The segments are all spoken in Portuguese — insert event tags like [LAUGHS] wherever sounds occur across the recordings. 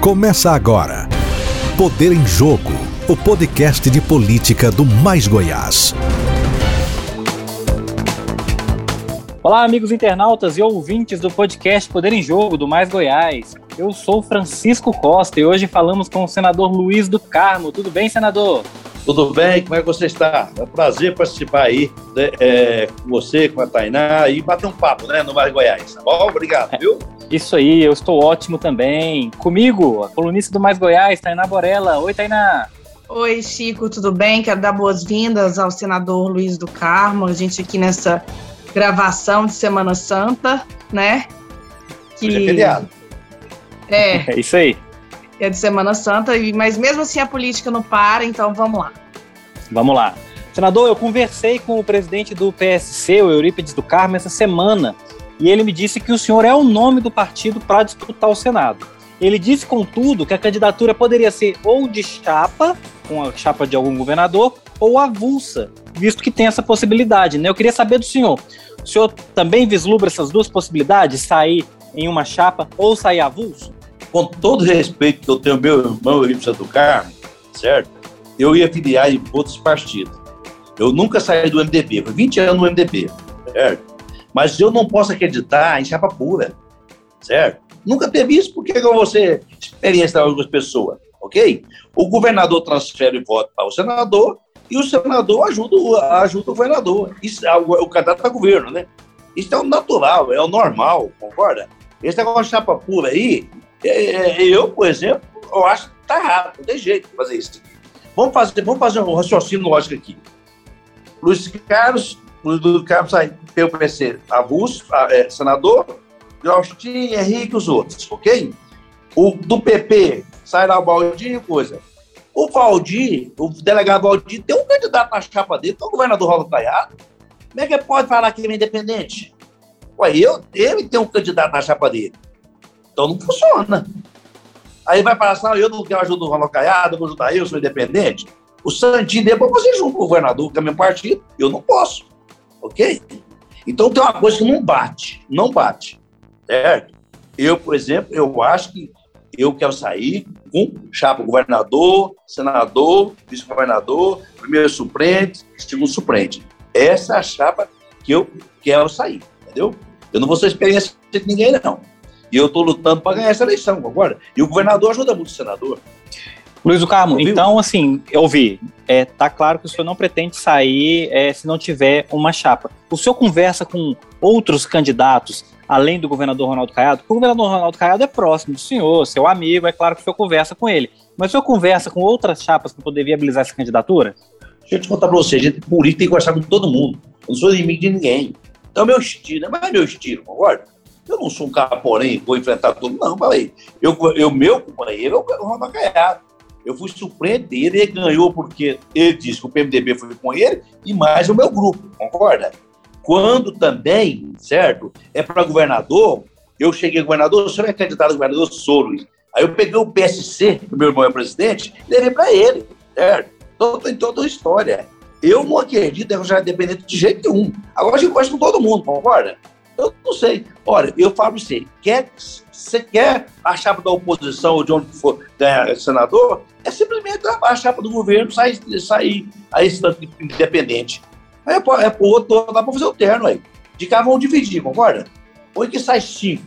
Começa agora. Poder em Jogo, o podcast de política do Mais Goiás. Olá, amigos internautas e ouvintes do podcast Poder em Jogo do Mais Goiás. Eu sou Francisco Costa e hoje falamos com o senador Luiz do Carmo. Tudo bem, senador? Tudo bem? Como é que você está? É um prazer participar aí né, é, com você, com a Tainá e bater um papo né, no Mais Goiás. Tá bom? Obrigado, viu? Isso aí, eu estou ótimo também. Comigo, a colunista do Mais Goiás, Tainá Borella. Oi, Tainá. Oi, Chico, tudo bem? Quero dar boas-vindas ao senador Luiz do Carmo. A gente aqui nessa gravação de Semana Santa, né? Que... Hoje é feriado. É. [LAUGHS] É isso aí é de Semana Santa, mas mesmo assim a política não para, então vamos lá. Vamos lá. Senador, eu conversei com o presidente do PSC, o Eurípides do Carmo, essa semana, e ele me disse que o senhor é o nome do partido para disputar o Senado. Ele disse, contudo, que a candidatura poderia ser ou de chapa, com a chapa de algum governador, ou avulsa, visto que tem essa possibilidade. Né? Eu queria saber do senhor, o senhor também vislumbra essas duas possibilidades, sair em uma chapa ou sair avulso? Com todo respeito que eu tenho meu irmão Eurípides do Carmo, certo? Eu ia filiar em outros partidos. Eu nunca saí do MDB, foi 20 anos no MDB, certo? Mas eu não posso acreditar em chapa pura, certo? Nunca teve isso, porque eu vou ser experiência de algumas pessoas, ok? O governador transfere o voto para o senador e o senador ajuda, ajuda o governador. Isso é o, o candidato a governo, né? Isso é o natural, é o normal, concorda? Esse negócio de chapa pura aí, eu, por exemplo, eu acho que está errado, não tem jeito de fazer isso. Vamos fazer, vamos fazer um raciocínio lógico aqui. Luiz Carlos, Luiz Carlos pelo PC, avulso, é, senador, Justin, Henrique e os outros, ok? O do PP sai lá o Valdir e coisa. O Valdir, o delegado Valdir, tem um candidato na chapa dele, que é o governador Rola Caiado. Como é que pode falar que ele é independente? Ué, eu, ele tem um candidato na chapa dele. Então não funciona. Aí vai passar, eu não quero ajuda do Ronaldo Caiado, vou ajudar eu, sou independente. O Santinho depois você junto com o governador, que é meu partido, eu não posso. Ok? Então tem uma coisa que não bate, não bate. Certo? Eu, por exemplo, eu acho que eu quero sair com chapa governador, senador, vice-governador, primeiro suplente, segundo suplente. Essa é a chapa que eu quero sair, entendeu? Eu não vou ser experiência de ninguém, não. E eu estou lutando para ganhar essa eleição, concorda? E o governador ajuda muito o senador. Luiz do Carmo, Ouviu? então, assim, eu vi, é, tá claro que o senhor não pretende sair é, se não tiver uma chapa. O senhor conversa com outros candidatos, além do governador Ronaldo Caiado? Porque o governador Ronaldo Caiado é próximo do senhor, seu amigo, é claro que o senhor conversa com ele. Mas o senhor conversa com outras chapas para poder viabilizar essa candidatura? Deixa eu te contar para você, gente política tem que conversar com todo mundo. Eu não sou inimigo de ninguém. Então, meu estilo, não é meu estilo, concorda? Eu não sou um caporém, vou enfrentar tudo, não, falei. Eu, eu, meu companheiro é o Ronaldo Caiado. Eu fui dele, ele ganhou porque ele disse que o PMDB foi com ele e mais o meu grupo, concorda? Quando também, certo, é para governador, eu cheguei governador, o senhor é candidato a governador, sou, Luiz. Aí eu peguei o PSC, meu irmão é presidente, e levei para ele, certo? Então tem toda a história. Eu não acredito em já dependente de jeito nenhum. Agora a gente conversa com todo mundo, concorda? Eu não sei. Olha, eu falo para você, quer, você quer a chapa da oposição ou de onde for ganhar senador, é simplesmente a chapa do governo sair, sair a instante independente. Aí é, é pro outro, dá para fazer o terno aí. De cá vão dividir, concorda? Ou que sai 5,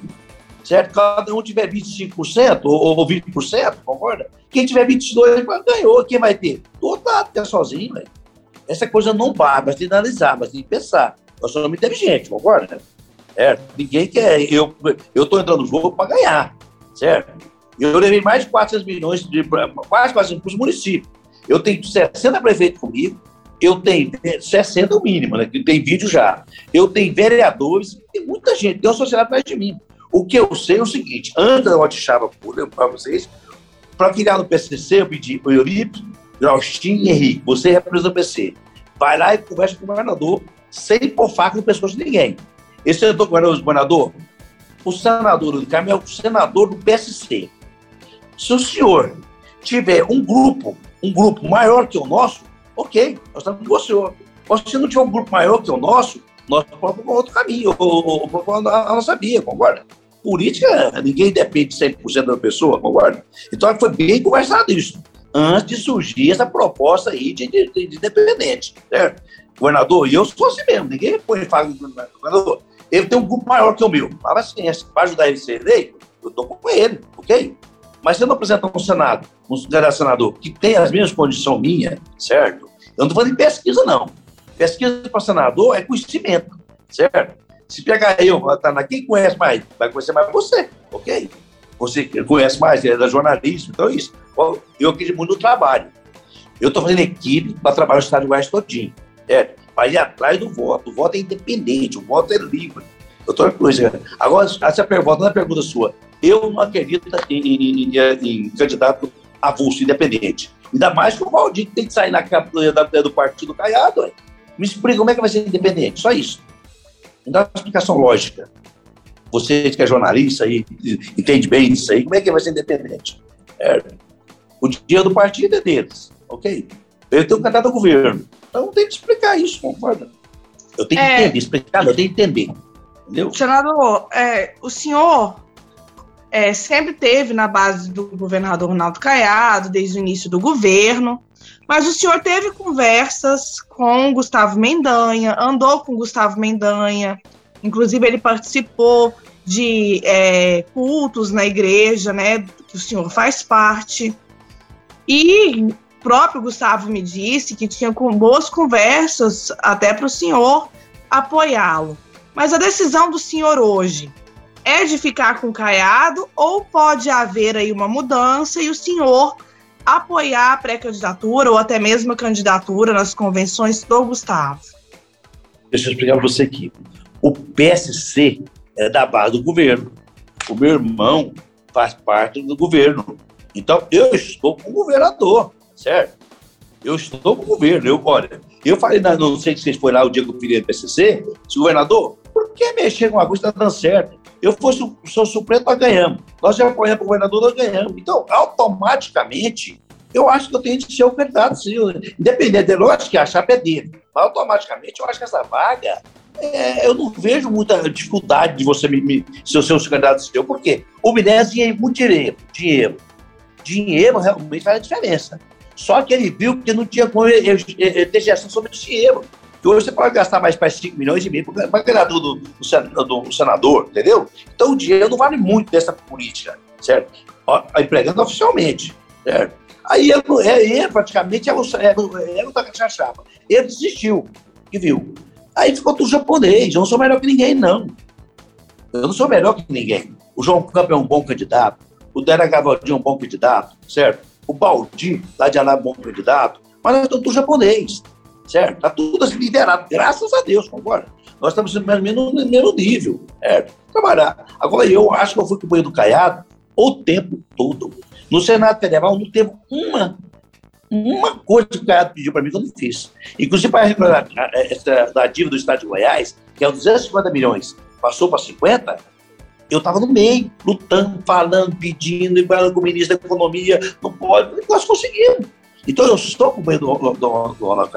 certo? Cada um tiver 25% ou, ou 20%, concorda? Quem tiver 22% ganhou, quem vai ter? O outro tá até sozinho, velho. Essa coisa não basta, mas tem que analisar, mas tem que pensar. Nós somos inteligentes, concorda? Certo? Ninguém quer. Eu estou entrando no jogo para ganhar, certo? Eu levei mais de 400 milhões, de, quase 400 para os municípios. Eu tenho 60 prefeitos comigo, eu tenho 60 o mínimo, né? Tem vídeo já. Eu tenho vereadores, tem muita gente, tem uma sociedade atrás de mim. O que eu sei é o seguinte: antes da Chava para vocês, para criar no PCC, eu pedi o Euripe, Austin e Henrique, você representa o PC. Vai lá e conversa com o governador, sem pôr faca no pescoço de ninguém. Esse é governador, o senador do Carmo é o senador do PSC. Se o senhor tiver um grupo, um grupo maior que o nosso, ok, nós estamos com o senhor. Mas se não tiver um grupo maior que o nosso, nós vamos para outro caminho, ou, ou a nossa via, concorda? política, ninguém depende 100% da pessoa, concorda? Então foi bem conversado isso, antes de surgir essa proposta aí de, de, de independente, certo? Governador, e eu sou assim mesmo, ninguém põe fala governador. Ele tem um grupo maior que o meu. Fala assim, para ajudar ele a ser eleito, eu estou com ele, ok? Mas se eu não apresentar um Senado, um senador que tem as mesmas condições minhas, certo? Eu não estou falando de pesquisa, não. Pesquisa para senador é conhecimento, certo? Se pegar eu, tá, quem conhece mais? Vai conhecer mais você, ok? Você conhece mais, é da jornalismo, então é isso. Eu acredito muito no trabalho. Eu estou fazendo equipe para trabalhar no Estado de Goiás todinho, certo? Para ir atrás do voto. O voto é independente, o voto é livre. Outra coisa. Agora, essa pergunta, na pergunta sua, eu não acredito em, em, em, candidato avulso independente. Ainda mais que o Valdir tem que sair na campanha do partido Caiado. Me explica como é que vai ser independente. Só isso. Me dá uma explicação lógica. Você que é jornalista e entende bem isso aí, como é que vai ser independente? É, o dia do partido é deles, ok? Eu tenho um candidato ao governo. Então tem que explicar isso, concorda? Eu tenho que é... entender, explicar, eu tenho que entender. Entendeu? Senador, é, o senhor é, sempre teve na base do governador Ronaldo Caiado, desde o início do governo, mas o senhor teve conversas com Gustavo Mendanha, andou com Gustavo Mendanha, inclusive ele participou de é, cultos na igreja, né, que o senhor faz parte. E próprio Gustavo me disse que tinha boas conversas até para o senhor apoiá-lo. Mas a decisão do senhor hoje é de ficar com o Caiado ou pode haver aí uma mudança e o senhor apoiar a pré-candidatura ou até mesmo a candidatura nas convenções do Gustavo? Deixa eu explicar para você aqui. O PSC é da base do governo. O meu irmão faz parte do governo. Então, eu estou com o governador, certo? Eu estou com o governo. Eu, olha, eu falei, não sei se vocês foram lá o pedi do PCC, se governador, por que mexer com uma coisa está dando certo? Eu fosse o sou supremo, nós ganhamos. Nós já apoiamos o governador, nós ganhamos. Então, automaticamente, eu acho que eu tenho de ser o candidato, sim. Independente dele, lógico que a chapa é dele. Mas automaticamente, eu acho que essa vaga, é, eu não vejo muita dificuldade de você me, me ser o seu candidato seu. Por quê? O Minério tinha muito dinheiro. Dinheiro. Dinheiro realmente faz a diferença. Só que ele viu que não tinha como ele, ter gestão sobre esse dinheiro. E hoje você pode gastar mais para 5 milhões e meio para ganhar do, do, do, senador, entendeu? Então o dinheiro não vale muito dessa política, certo? Ó, empregando oficialmente, certo? Aí ele, ele praticamente era o, era, era o da chapa. Ele desistiu, que viu. Aí ficou tudo japonês. Eu não sou melhor que ninguém, não. Eu não sou melhor que ninguém. O João Campos é um bom candidato. O Dera Gavaldinho é um bom candidato, certo? O Baldi, lá de Alá, é bom candidato. Mas nós estamos tudo japonês certo? Está tudo assim liderado, graças a Deus, concorda? Nós estamos mais ou menos no mesmo nível, certo? Trabalhar. Agora, eu acho que eu fui com o do Caiado o tempo todo. No Senado Federal não teve uma, uma coisa que o Caiado pediu para mim que eu não fiz. Inclusive, para a da dívida do Estado de Goiás, que é 250 milhões, passou para 50, eu estava no meio, lutando, falando, pedindo, falando com o ministro da Economia, não pode, nós conseguimos. Então eu estou com medo do, do, do, do Ronaldo.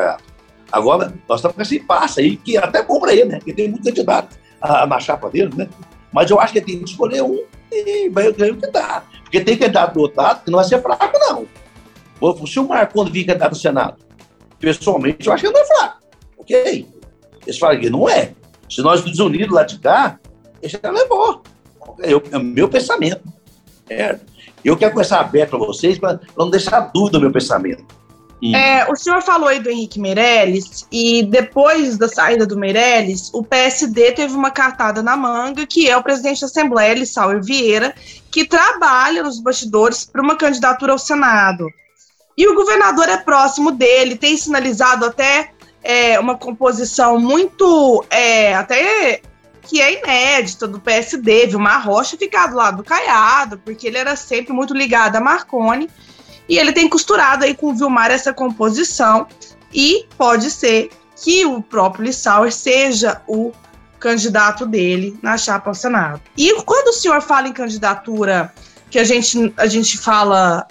Agora, nós estamos com esse impasse aí, que é até bom para ele, né? Porque tem muito candidato a, na chapa dele, né? Mas eu acho que ele tem que escolher um e vai ganhar o que dá. Porque tem candidato do outro lado que não vai ser fraco, não. Se o Marconi vir candidato no Senado, pessoalmente, eu acho que ele não é fraco. Ok? Eles falam que não é. Se nós nos unirmos lá de cá, ele já levou. É o, é o meu pensamento. É. Eu quero começar aberto para vocês, para não deixar dúvida no meu pensamento. É, o senhor falou aí do Henrique Meirelles, e depois da saída do Meirelles, o PSD teve uma cartada na manga, que é o presidente da Assembleia, Lissauer Vieira, que trabalha nos bastidores para uma candidatura ao Senado. E o governador é próximo dele, tem sinalizado até é, uma composição muito, é, até que é inédita do PSD, Vilmar Rocha ficar do lado do Caiado, porque ele era sempre muito ligado a Marconi, e ele tem costurado aí com o Vilmar essa composição e pode ser que o próprio Lissauer seja o candidato dele na chapa ao Senado. E quando o senhor fala em candidatura que a gente, a gente fala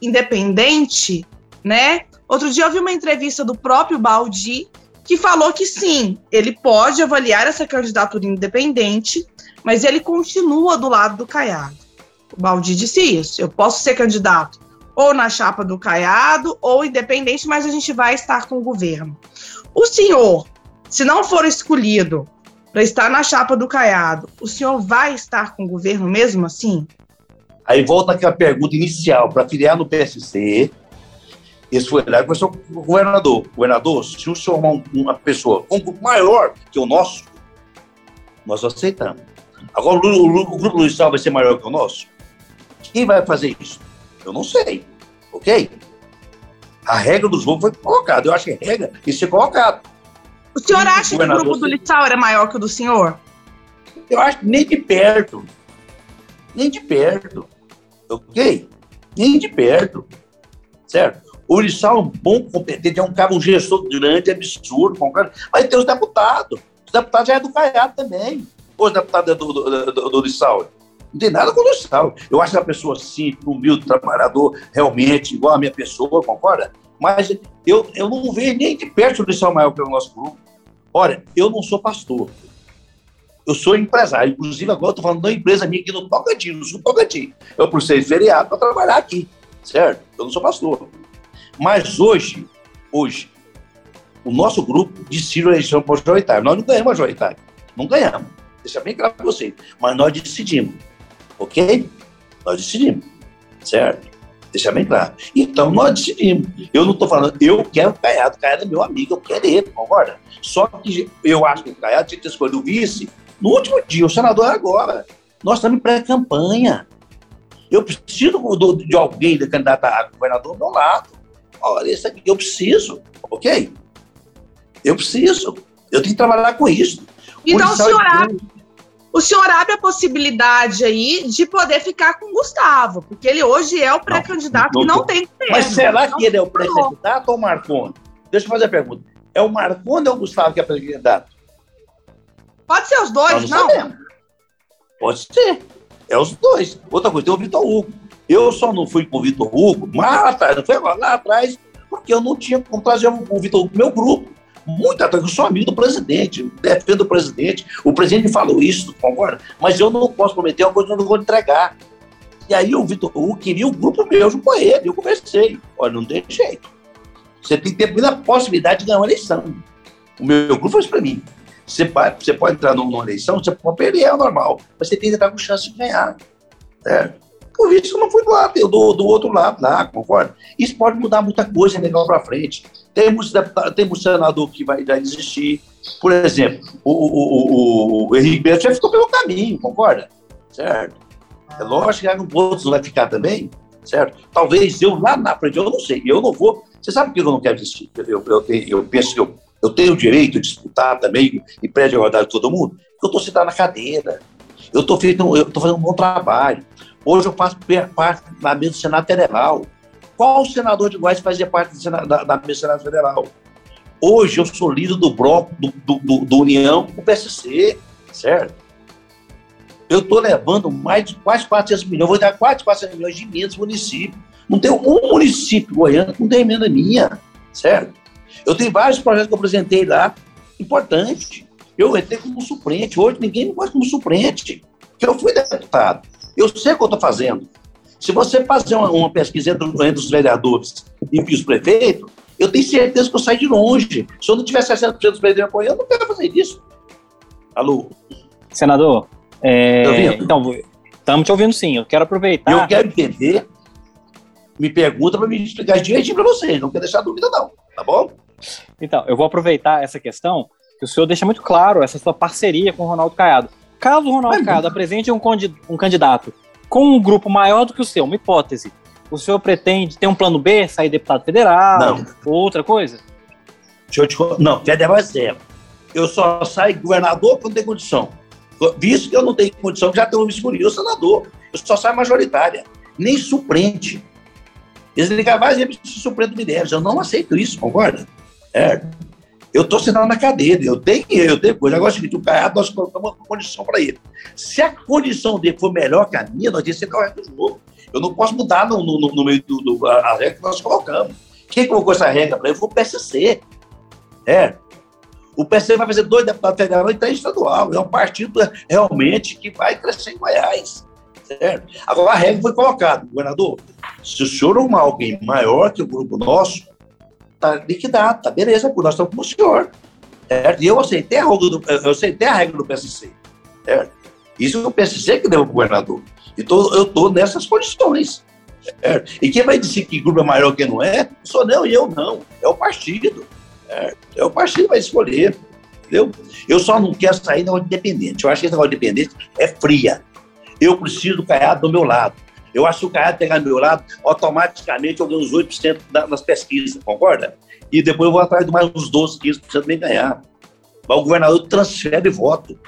independente, né? Outro dia eu vi uma entrevista do próprio Baldi que falou que sim, ele pode avaliar essa candidatura independente, mas ele continua do lado do Caiado. O Baldi disse isso. Eu posso ser candidato ou na chapa do Caiado ou independente, mas a gente vai estar com o governo. O senhor, se não for escolhido para estar na chapa do Caiado, o senhor vai estar com o governo mesmo assim? Aí volta aquela pergunta inicial, para filiar no PSC, esse foi lá conversou com o governador. Governador, se o senhor uma, uma pessoa com um grupo maior que o nosso, nós aceitamos. Agora, o, o, o grupo Luiz vai ser maior que o nosso? Quem vai fazer isso? Eu não sei. Ok? A regra do jogo foi colocada. Eu acho que a regra tem que ser colocada. O senhor acha o que o grupo do Lissau era maior que o do senhor? Eu acho que nem de perto. Nem de perto. Ok? Nem de perto. Certo? O Lissau é um bom competente, é um cara, um gestor grande, absurdo, cara, mas tem os deputados. Os deputados já é do Caiado também. Os deputados é do, do, do, do Lissau. Não tem nada com o Lissau. Eu acho que a pessoa simples, humilde, trabalhador, realmente, igual a minha pessoa, concorda? Mas eu, eu não vejo nem de perto o Lissau maior pelo nosso grupo. Olha, eu não sou pastor. Eu sou empresário. Inclusive, agora eu estou falando da empresa minha aqui no Tocantins, no Sul Tocantins. Eu precisei feriado para trabalhar aqui, certo? Eu não sou pastor. Mas hoje, hoje, o nosso grupo decidiu a eleição majoritária. Nós não ganhamos majoritária. Não ganhamos. Deixa bem claro para vocês. Mas nós decidimos. Ok? Nós decidimos. Certo? Deixa bem claro. Então, nós decidimos. Eu não estou falando, eu quero o Caiado. O Caiado é meu amigo, eu quero ele, concorda? Só que eu acho que o Caiado tinha que ter escolhido o vice no último dia. O senador é agora. Nós estamos em pré-campanha. Eu preciso de alguém de candidato a governador do meu lado olha, isso aqui eu preciso, ok? Eu preciso. Eu tenho que trabalhar com isso. Então, o senhor, abre, o senhor abre a possibilidade aí de poder ficar com o Gustavo, porque ele hoje é o pré-candidato que não tem governo. Mas será que ele é o pré-candidato ou o Marconi? Deixa eu fazer a pergunta. É o Marconi ou o Gustavo que é pré-candidato? Pode ser os dois, não? não? Pode ser. É os dois. Outra coisa, tem o Vitor Hugo. Eu só não fui com o Vitor Hugo, lá atrás, não foi agora, lá atrás, porque eu não tinha como trazer o Vitor Hugo meu grupo. Muito atrás, eu sou amigo do presidente, defendo o presidente. O presidente falou isso, concorda? Mas eu não posso prometer uma coisa que eu não vou entregar. E aí o Vitor Hugo queria o grupo meu junto com ele. Eu conversei. Olha, não tem jeito. Você tem que ter a possibilidade de ganhar uma eleição. O meu grupo isso para mim. Você pode, você pode entrar numa eleição, você pode perder, é normal. Mas você tem que entrar com chance de ganhar. Certo? Por isso eu não fui do lado, do, do outro lado lá, concorda? Isso pode mudar muita coisa legal para frente. Temos, temos senador que vai, desistir. Por exemplo, o, o, o, o Henrique Beto já ficou pelo caminho, concorda? Certo? É lógico que outros vai ficar também, certo? Talvez eu lá na frente, eu não sei, eu não vou. Você sabe que eu não quero desistir? Eu, eu, eu penso que eu, eu tenho o direito de disputar também e prédio a igualdade de todo mundo, eu estou sentado na cadeira. Eu estou fazendo um bom trabalho. Hoje eu faço parte da mesa do Senado Federal. Qual senador de Goiás fazia parte Senado, da, da, mesa do Senado Federal? Hoje eu sou líder do bloco do, do, do, do União com o PSC, certo? Eu estou levando mais de quase 400 milhões, vou dar quase 400 milhões de emendas no município. Não tem um município goiano que não tem emenda minha, certo? Eu tenho vários projetos que eu apresentei lá, importante. Eu entrei como suplente, hoje ninguém me gosta como suplente, porque eu fui deputado. Eu sei o que eu estou fazendo. Se você fazer uma, uma pesquisa entre, entre, os vereadores e os prefeitos, eu tenho certeza que eu saio de longe. Se eu não tiver 60% dos vereadores apoiando, eu não quero fazer isso. Alô? Senador, é, tá então, estamos te ouvindo sim. Eu quero aproveitar. Eu quero entender. Me pergunta para me explicar direitinho para vocês. Não quero deixar dúvida, não. Tá bom? Então, eu vou aproveitar essa questão que o senhor deixa muito claro essa sua parceria com o Ronaldo Caiado. Caso o Ronaldo Caiado apresente um, um candidato com um grupo maior do que o seu, uma hipótese, o senhor pretende ter um plano B, sair deputado federal? Não. Ou outra coisa? Deixa eu te Não, federal é zero. Eu só saio governador quando tem condição. Visto que eu não tenho condição, já tenho me escolhido senador. Eu só saio majoritária. Nem suplente. Eles ligam mais vezes suplente do Minérios. Eu não aceito isso, concorda? É. Eu estou sentado na cadeira, eu tenho eu tenho coisa. Agora, seguinte, o Caiado, nós colocamos uma condição para ele. Se a condição dele for melhor que a minha, nós temos que sentar o resto do jogo. Eu não posso mudar no, no, no meio do, do a, a, regra que nós colocamos. Quem colocou essa regra para ele foi o PSC. É. O PSC vai fazer dois deputados federais e três estadual. É um partido realmente que vai crescer em Goiás. Certo? Agora, a regra foi colocada, governador. Se o senhor arrumar alguém maior que o grupo nosso, tá liquidado, tá beleza, nós estamos com o senhor. Certo? E eu aceitei a do, eu aceitei a regra do PSC. Certo? Isso é o PSC que deu o governador. Então, eu estou nessas condições. Certo? E quem vai dizer que grupo é maior que não é, sou não e eu não. É o partido. Certo? É o partido que vai escolher. Entendeu? Eu só não quero sair da independente. Eu acho que de independente é fria. Eu preciso do Caiado do meu lado. Eu acho que o Caiado pegar do meu lado, automaticamente eu ganho uns 8% nas pesquisas, concorda? E depois eu vou atrás de mais uns 12, 15% nem ganhar. Mas o governador transfere voto.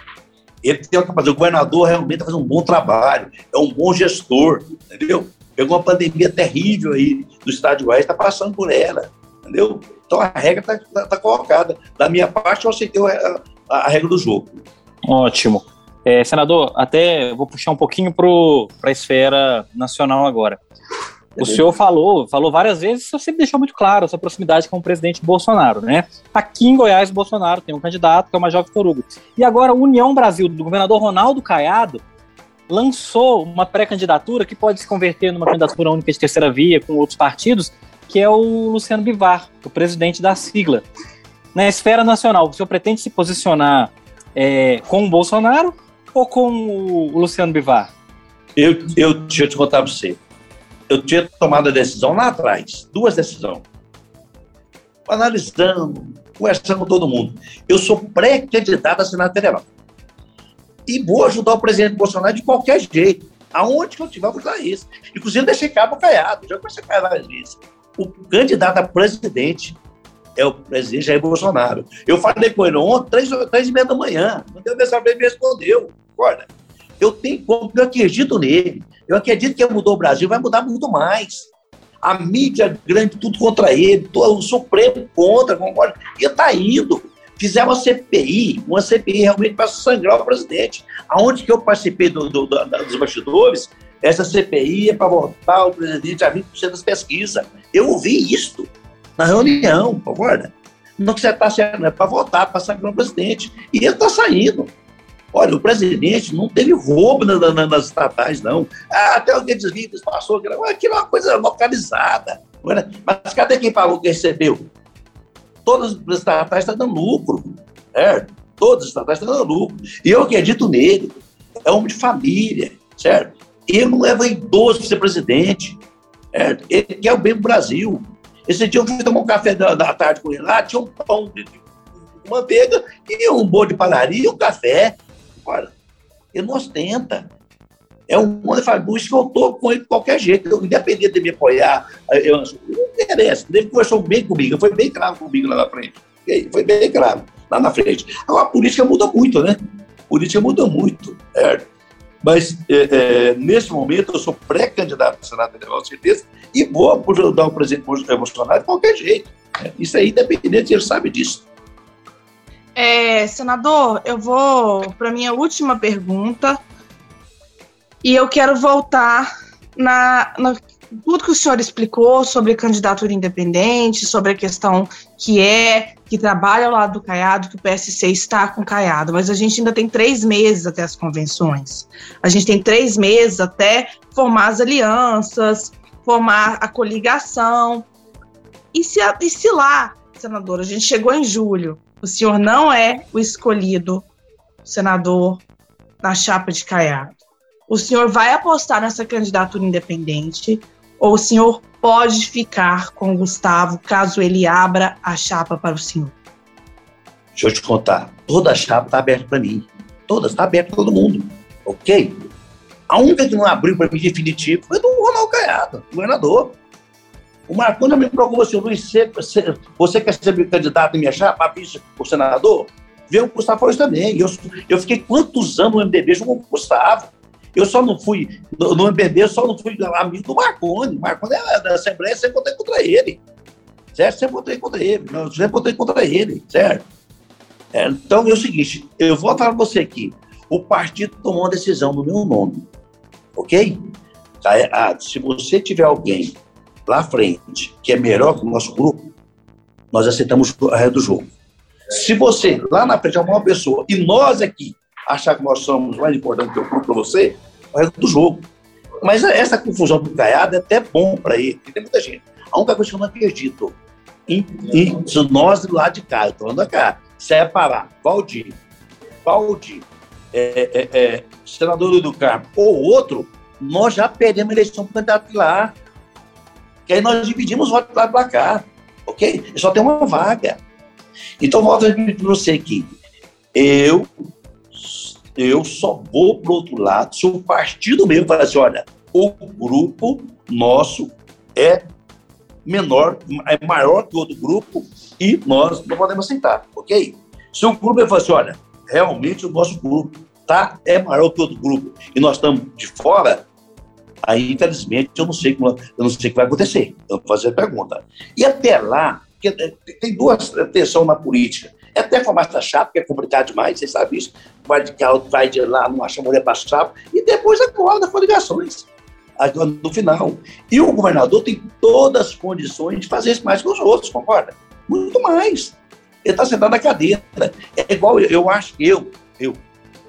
Ele tem que fazer. O governador realmente fazendo um bom trabalho, é um bom gestor, entendeu? Pegou uma pandemia terrível aí do estado de Goiás, está passando por ela, entendeu? Então a regra está tá, tá colocada. Da minha parte, eu aceitei a, a, a regra do jogo. Ótimo. É, senador, até vou puxar um pouquinho para a esfera nacional agora. O senhor falou, falou várias vezes, você sempre deixou muito claro essa proximidade com o presidente Bolsonaro, né? Aqui em Goiás, Bolsonaro tem um candidato que é o Major Vitor Hugo. E agora, a União Brasil, do governador Ronaldo Caiado, lançou uma pré-candidatura que pode se converter numa candidatura única de terceira via com outros partidos, que é o Luciano Bivar, o presidente da sigla. Na esfera nacional, o senhor pretende se posicionar é, com o Bolsonaro ou com o Luciano Bivar? Eu, eu, deixa eu te contar para você. Eu tinha tomado a decisão lá atrás, duas decisões. Analisando, conversando com todo mundo. Eu sou pré-candidato a Senado Federal. E vou ajudar o presidente Bolsonaro de qualquer jeito. Aonde que eu tiver, eu vou ajudar isso. Inclusive, deixei cabo caiado. Já comecei a várias vezes. O candidato a presidente é o presidente Jair Bolsonaro. Eu falei com ele ontem, três, três e meia da manhã. Não deu mensagem ele me respondeu. Olha, eu tenho eu acredito nele. Eu acredito que ele mudou o Brasil, vai mudar muito mais. A mídia grande, tudo contra ele, o Supremo contra, concorda? E está indo. Fizeram uma CPI, uma CPI realmente para sangrar o presidente. Aonde que eu participei do, do, do, dos bastidores, essa CPI é para votar o presidente a 20% das pesquisas. Eu ouvi isso na reunião, concorda? Não que você está sendo, é para votar, para sangrar o presidente. E ele está saindo. Olha, o presidente não teve roubo na, na, nas estatais, não. Ah, até o Guedes Vidas passou, aquilo é uma coisa localizada. Mas cadê quem pagou, que recebeu? Todas as estatais estão dando lucro. Certo? Todas as estatais estão dando lucro. E eu acredito nele. É homem de família, certo? Ele não é vaidoso de ser presidente. Certo? Ele quer o bem do Brasil. Esse dia eu fui tomar um café da, da tarde com ele lá, tinha um pão de, de manteiga e um bolo de padaria e um café. Olha, ele não ostenta. É um homem isso que eu estou com ele de qualquer jeito. Eu, independente de me apoiar, eu, não interessa. Ele conversou bem comigo, foi bem claro comigo lá na frente. Foi bem claro, lá na frente. Agora, a política muda muito, né? A política muda muito. É. Mas, é, é, nesse momento, eu sou pré-candidato ao Senado Federal, com certeza, e vou ajudar o presidente Bolsonaro de qualquer jeito. É, isso aí, independente, ele sabe disso. É, senador, eu vou para minha última pergunta e eu quero voltar na, na, tudo que o senhor explicou sobre candidatura independente, sobre a questão que é que trabalha ao lado do Caiado, que o PSC está com o Caiado, mas a gente ainda tem três meses até as convenções. A gente tem três meses até formar as alianças, formar a coligação. E se, e se lá, senador, a gente chegou em julho, o senhor não é o escolhido senador na chapa de Caiado. O senhor vai apostar nessa candidatura independente ou o senhor pode ficar com o Gustavo caso ele abra a chapa para o senhor? Deixa eu te contar. Toda a chapa está aberta para mim. Todas, está aberta para todo mundo. Ok? A única que não abriu para mim definitivo foi do Ronaldo Caiado, governador. O Marconi me procurou assim, Luiz, você, você quer ser candidato em minha chapa, vice o senador? Veio o Gustavo isso também. Eu, eu fiquei quantos anos no MDB junto com o Gustavo? Eu só não fui, no, no MDB, eu só não fui amigo do Marconi. O Marconi é da Assembleia, sempre votei contra ele. Certo? Sempre votei contra ele. Não, sempre votei contra ele, certo? É, então é o seguinte, eu vou falar para você aqui. O partido tomou uma decisão no meu nome. Ok? Errado. Se você tiver alguém lá frente, que é melhor que o nosso grupo, nós aceitamos a regra do jogo. Se você, lá na frente, arrumar uma pessoa, e nós aqui, achar que nós somos mais importantes que o grupo para você, é do jogo. Mas essa confusão do Caiado é até bom para ele, tem muita gente. A única coisa que eu não acredito, em, nós lado de cá, eu estou falando cá, separar Valdir, Valdir, é, é, é, senador do Carmo ou outro, nós já perdemos a eleição para candidato lá. Que aí nós dividimos voto para cá, ok? Só tem uma vaga. Então, volto a repetir para você aqui. Eu, eu só vou para o outro lado se o partido meu falar assim, olha, o grupo nosso é menor, é maior que o outro grupo e nós não podemos aceitar, ok? Se o grupo falar assim, olha, realmente o nosso grupo tá, é maior que o outro grupo e nós estamos de fora, aí infelizmente eu não sei como, eu não sei o que vai acontecer. Eu vou fazer a pergunta. E até lá, tem duas tensões na política. É até formato chato, porque é complicado demais, vocês sabem isso. Vai de cá, vai de lá, não acha mulher para chapa, e depois acorda coligações no final. E o governador tem todas as condições de fazer isso mais que os outros, concorda? Muito mais. Ele está sentado na cadeira. É igual, eu acho que eu, eu,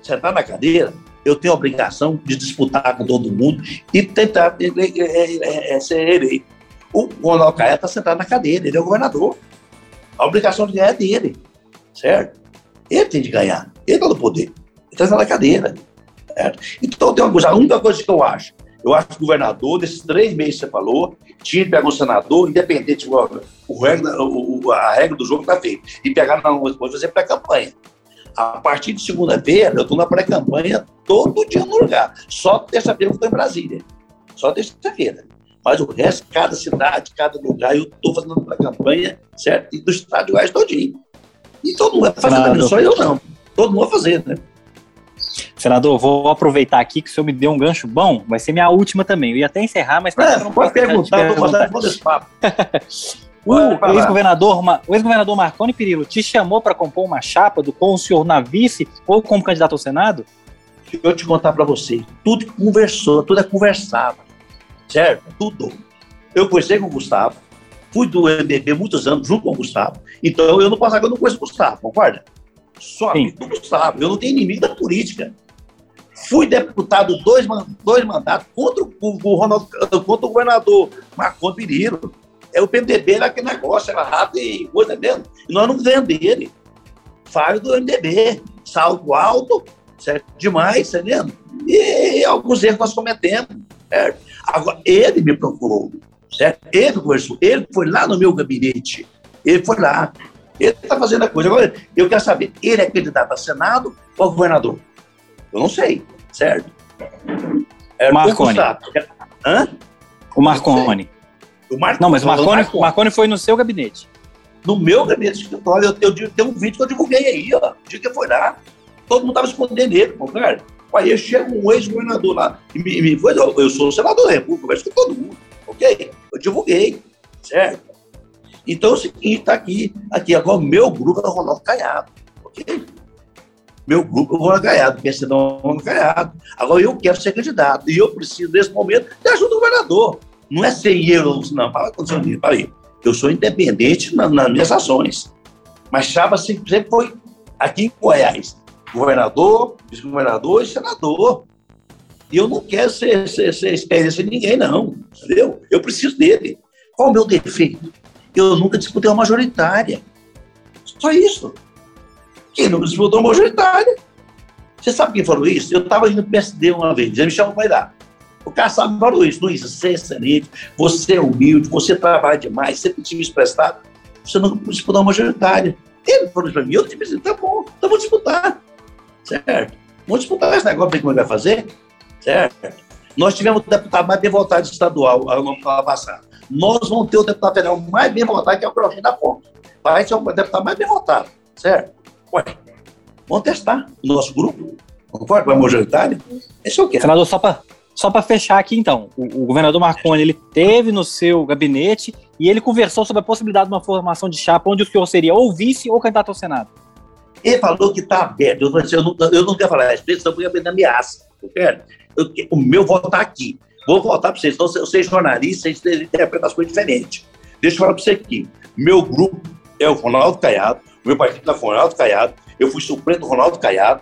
sentar na cadeira, eu tenho a obrigação de disputar com todo mundo e tentar é, é, ser eleito. O Ronaldo Caia está sentado na cadeira, ele é o governador. A obrigação de ganhar é dele, certo? Ele tem de ganhar, ele está no poder, ele está sentado na cadeira. Certo? Então, tem uma coisa, a única coisa que eu acho, eu acho que o governador, desses três meses que você falou, tinha que pegar um senador, independente, o, o, a regra do jogo está feita, e pegar, não, vou fazer pré-campanha. A partir de segunda-feira, eu estou na pré-campanha todo dia no lugar. Só terça-feira eu estou em Brasília. Só terça-feira. Mas o resto, cada cidade, cada lugar, eu estou fazendo pré-campanha, certo? E do estado de Goiás todinho. E todo mundo vai fazer, não só eu não. Todo mundo vai fazer, né? Senador, vou aproveitar aqui que o senhor me deu um gancho bom, vai ser minha última também. Eu ia até encerrar, mas... É, não pode perguntar, vou mandar esse papo. [LAUGHS] O ex-governador ex Marconi Perillo te chamou para compor uma chapa do com o senhor na vice ou como candidato ao Senado? Eu te contar para você, tudo conversou, tudo é conversado, certo? Tudo. Eu conversei com o Gustavo, fui do MDB muitos anos junto com o Gustavo, então eu não posso que eu não conheço o Gustavo, concorda? Só do Gustavo, eu não tenho inimigo da política. Fui deputado dois, dois mandatos contra o, o Ronaldo, contra o governador Marconi Perillo. É o PMDB era aquele negócio, era rato e coisa mesmo. E nós não ganhamos dele. Falho do MDB. Salto alto, certo? Demais, entendendo? E alguns erros nós cometemos. Certo? Agora, ele me procurou, certo? Ele conversou, ele foi lá no meu gabinete. Ele foi lá. Ele está fazendo a coisa. Agora, eu quero saber, ele é candidato a Senado ou a governador? Eu não sei, certo? É, Marconi. Hã? O Marconi. O Mar... Não, mas o Marconi, Marconi. Marconi foi no seu gabinete. No meu gabinete escritório, eu, eu, eu tenho um vídeo que eu divulguei aí, ó. O dia que foi lá, todo mundo estava escondendo ele, cara. Aí chega um ex-governador lá e me, me foi, eu, eu sou senador da República, converso com todo mundo, ok? Eu divulguei, certo? Então é o seguinte, está aqui, aqui agora o meu grupo é o Ronaldo Caiado, ok? Meu grupo é o Ronaldo Caiado, pensa não é o Ronaldo Caiado. Agora eu quero ser candidato e eu preciso, nesse momento, de ajuda do governador. Não é sem euros, não. Fala com o para aí. Eu sou independente na, nas minhas ações. Mas Chapa sempre, foi aqui em Goiás. Governador, vice-governador e senador. E eu não quero ser, ser, ser experiência de ninguém, não. Entendeu? Eu preciso dele. Qual o meu defeito? Eu nunca disputei uma majoritária. Só isso. Quem nunca disputou uma majoritária? Você sabe quem falou isso? Eu estava indo para o PSD uma vez, já me chamou para ir lá. O cara sabe falou isso, Luiz, você é excelente, você é humilde, você trabalha demais, sempre tive expressado, você não disputar uma majoritária. Ele falou para mim, eu disse, tá bom, então vamos disputar, certo? Vamos disputar esse negócio, ver como ele vai fazer, certo? Nós tivemos o deputado mais bem votado estadual ano passado. Nós vamos ter o deputado federal mais bem votado, que é o Crochet da Ponte. Vai ser o deputado mais bem votado, certo? Ué, vamos testar o nosso grupo, concorda com a majoritária? Esse é o quê? Senador, só para só para fechar aqui, então, o, o, governador Marconi ele teve no seu gabinete e ele conversou sobre a possibilidade de uma formação de chapa onde o senhor seria ou vice ou candidato ao Senado. Ele falou que está aberto. Eu, eu, não, eu não quero falar isso, senão eu vou ameaça. Eu o meu voto está aqui. Vou votar para vocês. Então, eu sei jornalista, vocês interpretam as coisas diferentes. Deixa eu falar para você aqui. Meu grupo é o Ronaldo Caiado, meu partido com o Ronaldo Caiado, eu fui suplente do Ronaldo Caiado,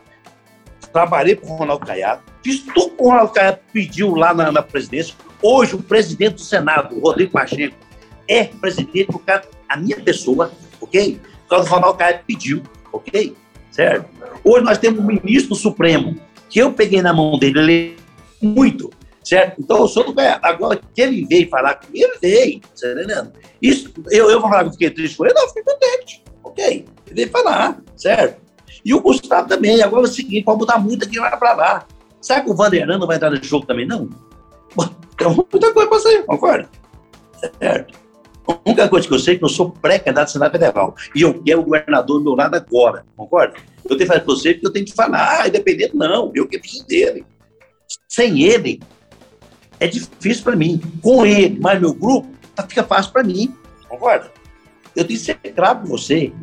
trabalhei com o Ronaldo Caiado, fiz tudo que o Caiado pediu lá na, na presidência. Hoje, o presidente do Senado, Rodrigo Pacheco, é presidente por causa da minha pessoa, ok? Por causa do Ronaldo Caiado pediu, ok? Certo? Hoje nós temos um ministro do Supremo, que eu peguei na mão dele, ele é muito, certo? Então, eu sou do Caiado. Agora, que ele veio falar comigo, ele veio, você tá entendendo? Isso, eu, eu vou falar que eu fiquei triste com ele, não, eu fiquei contente, ok? Ele veio falar, certo? E o Gustavo também. Agora é o seguinte, pode mudar muito aqui lá para lá. Sabe que o Vanderano não vai entrar no jogo também, não? Tem muita coisa para sair, concorda? Certo. A única coisa que eu sei é que eu sou pré-candidato ao Senado Federal. E eu quero o governador do meu lado agora, concorda? Eu tenho que fazer com você porque eu tenho que falar, ah, independente, não, eu que preciso dele. Sem ele, é difícil para mim. Com ele, mas meu grupo, tá, fica fácil para mim, concorda? Eu tenho que ser claro com você.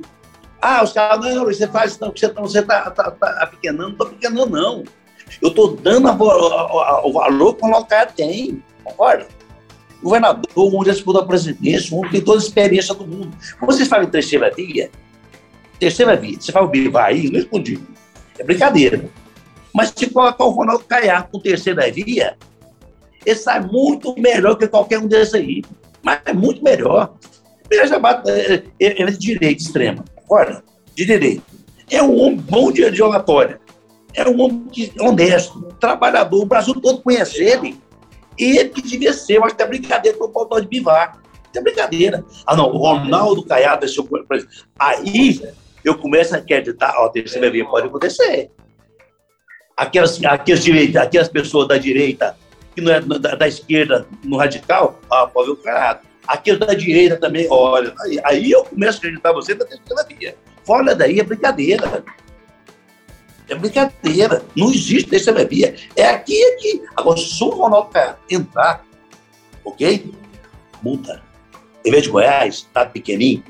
Ah, os caras, não, você faz, não, você, você tá, tá, tá apequenando, não estou apequenando, não. Eu estou dando a, a, a, o valor que o local tem, concorda? Governador, um já disputou a presidência, um tem toda a experiência do mundo. Vocês falam em terceira via, terceira via, você fala o Bivaí, não escondi. É brincadeira. Mas se colocar o Ronaldo Caiar com terceira via, ele sai muito melhor que qualquer um desses aí. Mas é muito melhor. Ele já bate, ele é de direita extrema olha, de direito. É um homem bom de, de oratória. É um homem honesto, trabalhador. O Brasil todo conhece ele. Ele que devia ser, eu acho que é brincadeira com o Paulo de Bivar. É brincadeira. Ah, não, o Ronaldo Caiado é seu presidente. Aí eu começo a acreditar, ó, terceira via pode acontecer. Aquelas, aquelas, direita, aquelas pessoas da direita, que não é da, da esquerda, no radical, ah, pode o Caiado. Aquilo da direita também, olha, aí, aí eu começo a acreditar você da terceira via. Fora daí é brincadeira. É brincadeira. Não existe via. É aqui e aqui. Agora, se o Ronaldo entrar, ok? Multa. Em vez de Goiás, tá pequenininho,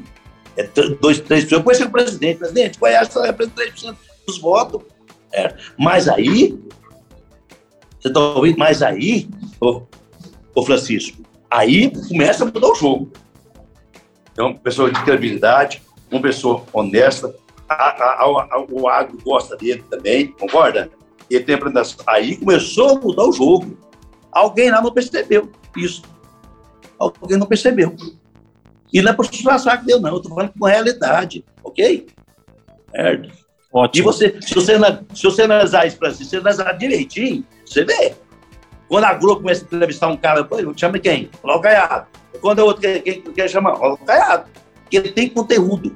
é dois, três pessoas. Depois ser o presidente. Presidente, Goiás só representa 3% dos votos. É. Mas aí, você está ouvindo? Mas aí, ô, ô Francisco, Aí começa a mudar o jogo. Então, uma pessoa de credibilidade, uma pessoa honesta, a, a, o agro gosta dele também, concorda? Ele tem apresentação. Aí começou a mudar o jogo. Alguém lá não percebeu isso. Alguém não percebeu. E não é por disfarçar que deu, não. Eu estou falando com realidade, ok? Certo? Ótimo. E você, se você, se você analisar isso para si, se você analisar direitinho, você vê. Quando a Globo começa a entrevistar um cara, chama quem? Logo Caiado. Quando é outro quem, quem, quem chama? Logo Caiado. Porque ele tem conteúdo.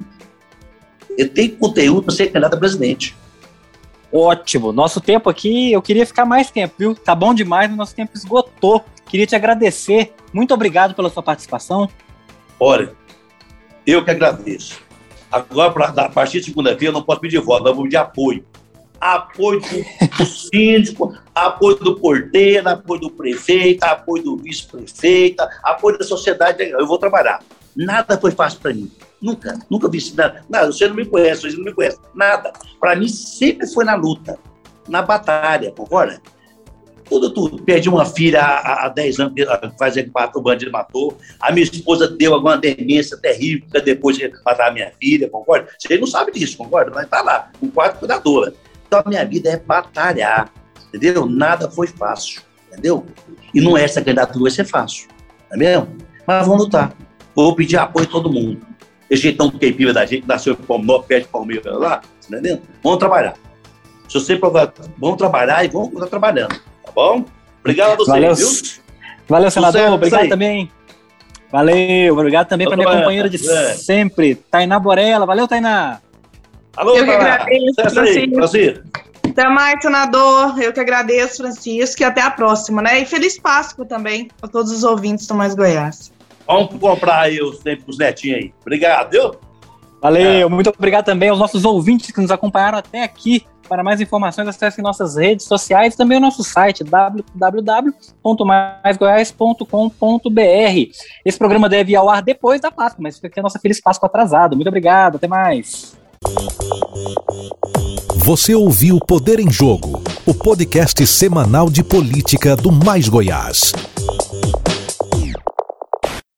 Ele tem conteúdo para ser candidato a presidente. Ótimo. Nosso tempo aqui, eu queria ficar mais tempo, viu? Tá bom demais, mas nosso tempo esgotou. Queria te agradecer. Muito obrigado pela sua participação. Olha, eu que agradeço. Agora, a partir de segunda-feira, eu não posso pedir voto, eu vou pedir apoio apoio do, síndico, apoio do porteiro, apoio do prefeito, apoio do vice-prefeito, apoio da sociedade. Eu vou trabalhar. Nada foi fácil para mim. Nunca, nunca vi nada. Nada, você não me conhece, você não me conhece. Nada. Para mim sempre foi na luta, na batalha, concorda? Tudo, tudo. Perdi uma filha há, há 10 anos, fazia quatro o bandido matou. A minha esposa deu alguma demência terrível depois de matar a minha filha, concorda? Você não sabe disso, concorda? Mas tá lá, com quatro cuidadoras. Então a minha vida é batalhar, entendeu? Nada foi fácil, entendeu? E não é essa candidatura vai ser fácil, não é mesmo? Mas vamos lutar. Vou pedir apoio de todo mundo. Esse jeitão do queipira da gente, nasceu em Palmeiras, perto de Palmeiras lá, tá entendeu? Vamos trabalhar. Se você provar, vamos trabalhar e vamos estar trabalhando, tá bom? Obrigado a você, Valeu. viu? Valeu, senador. Sucesso, obrigado também. Valeu, obrigado também para minha companheira de é. sempre, Tainá Borella. Valeu, Tainá. Alô, eu que agradeço, Francisco. Até mais, senador. Eu que agradeço, Francisco, e até a próxima, né? E feliz Páscoa também a todos os ouvintes do Mais Goiás. Vamos comprar aí os tempos netinhos aí. Obrigado, viu? Valeu, é. muito obrigado também aos nossos ouvintes que nos acompanharam até aqui. Para mais informações, acesse nossas redes sociais e também o nosso site www.maisgoiás.com.br. Esse programa deve ir ao ar depois da Páscoa, mas fica aqui a nossa Feliz Páscoa atrasado. Muito obrigado, até mais. Você ouviu Poder em Jogo, o podcast semanal de política do Mais Goiás.